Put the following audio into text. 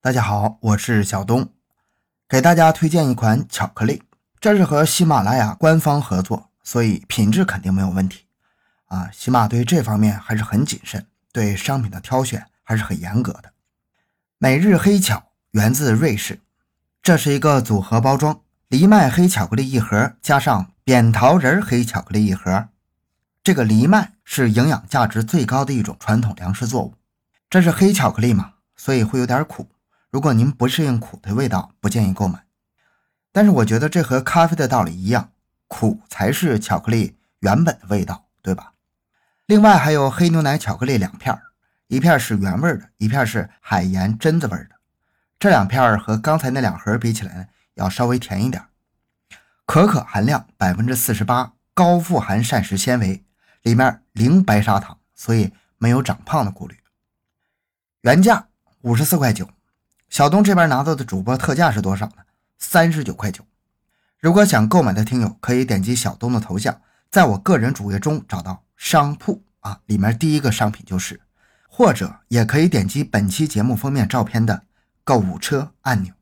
大家好，我是小东，给大家推荐一款巧克力，这是和喜马拉雅官方合作，所以品质肯定没有问题啊。喜马对这方面还是很谨慎，对商品的挑选还是很严格的。每日黑巧源自瑞士，这是一个组合包装，藜麦黑巧克力一盒，加上扁桃仁黑巧克力一盒。这个藜麦是营养价值最高的一种传统粮食作物，这是黑巧克力嘛，所以会有点苦。如果您不适应苦的味道，不建议购买。但是我觉得这和咖啡的道理一样，苦才是巧克力原本的味道，对吧？另外还有黑牛奶巧克力两片，一片是原味的，一片是海盐榛子味的。这两片和刚才那两盒比起来呢，要稍微甜一点。可可含量百分之四十八，高富含膳食纤维，里面零白砂糖，所以没有长胖的顾虑。原价五十四块九。小东这边拿到的主播特价是多少呢？三十九块九。如果想购买的听友可以点击小东的头像，在我个人主页中找到商铺啊，里面第一个商品就是，或者也可以点击本期节目封面照片的购物车按钮。